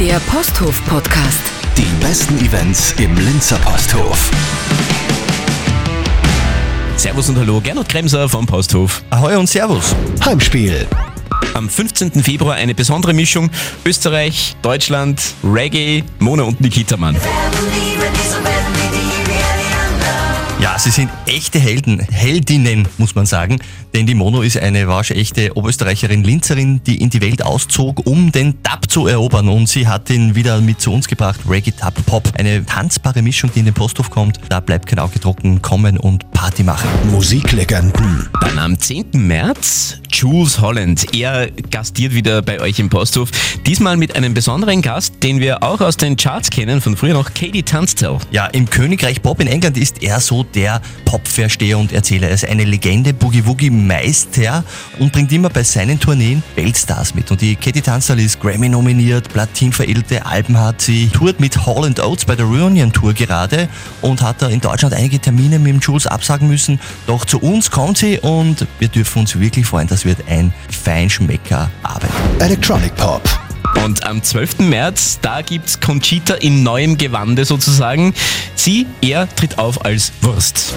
Der Posthof-Podcast. Die besten Events im Linzer Posthof. Servus und Hallo, Gernot Kremser vom Posthof. Ahoi und Servus. Heimspiel. Am 15. Februar eine besondere Mischung Österreich, Deutschland, Reggae, Mona und Nikita Mann. Ja, sie sind echte Helden, Heldinnen, muss man sagen. Denn die Mono ist eine waschechte Oberösterreicherin, Linzerin, die in die Welt auszog, um den Dub zu erobern. Und sie hat ihn wieder mit zu uns gebracht, Reggae, Dub, Pop. Eine tanzbare Mischung, die in den Posthof kommt. Da bleibt kein Auge trocken, kommen und Party machen. Musiklegenden. Dann am 10. März Jules Holland. Er gastiert wieder bei euch im Posthof. Diesmal mit einem besonderen Gast, den wir auch aus den Charts kennen, von früher noch Katie Tunstall. Ja, im Königreich Pop in England ist er so der Popversteher und Erzähler. Er ist eine Legende, Boogie-Woogie-Meister und bringt immer bei seinen Tourneen Weltstars mit. Und die Katie Tunstall ist Grammy nominiert, Platin veredelte Alben hat sie, tourt mit Hall Oates bei der Reunion Tour gerade und hat da in Deutschland einige Termine mit dem Jules absagen müssen. Doch zu uns kommt sie und wir dürfen uns wirklich freuen, das wird ein Feinschmecker Arbeit. Electronic Pop. Und am 12. März, da gibt's Conchita in neuem Gewande sozusagen. Sie, er tritt auf als Wurst.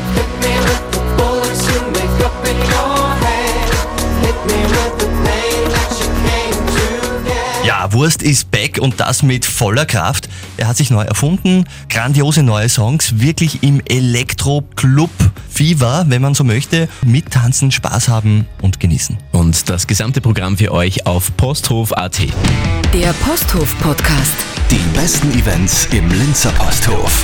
Ja, Wurst ist back und das mit voller Kraft. Er hat sich neu erfunden, grandiose neue Songs, wirklich im Elektro-Club-Fever, wenn man so möchte. Mittanzen, Spaß haben und genießen. Und das gesamte Programm für euch auf posthof.at. Der Posthof-Podcast. Die besten Events im Linzer Posthof.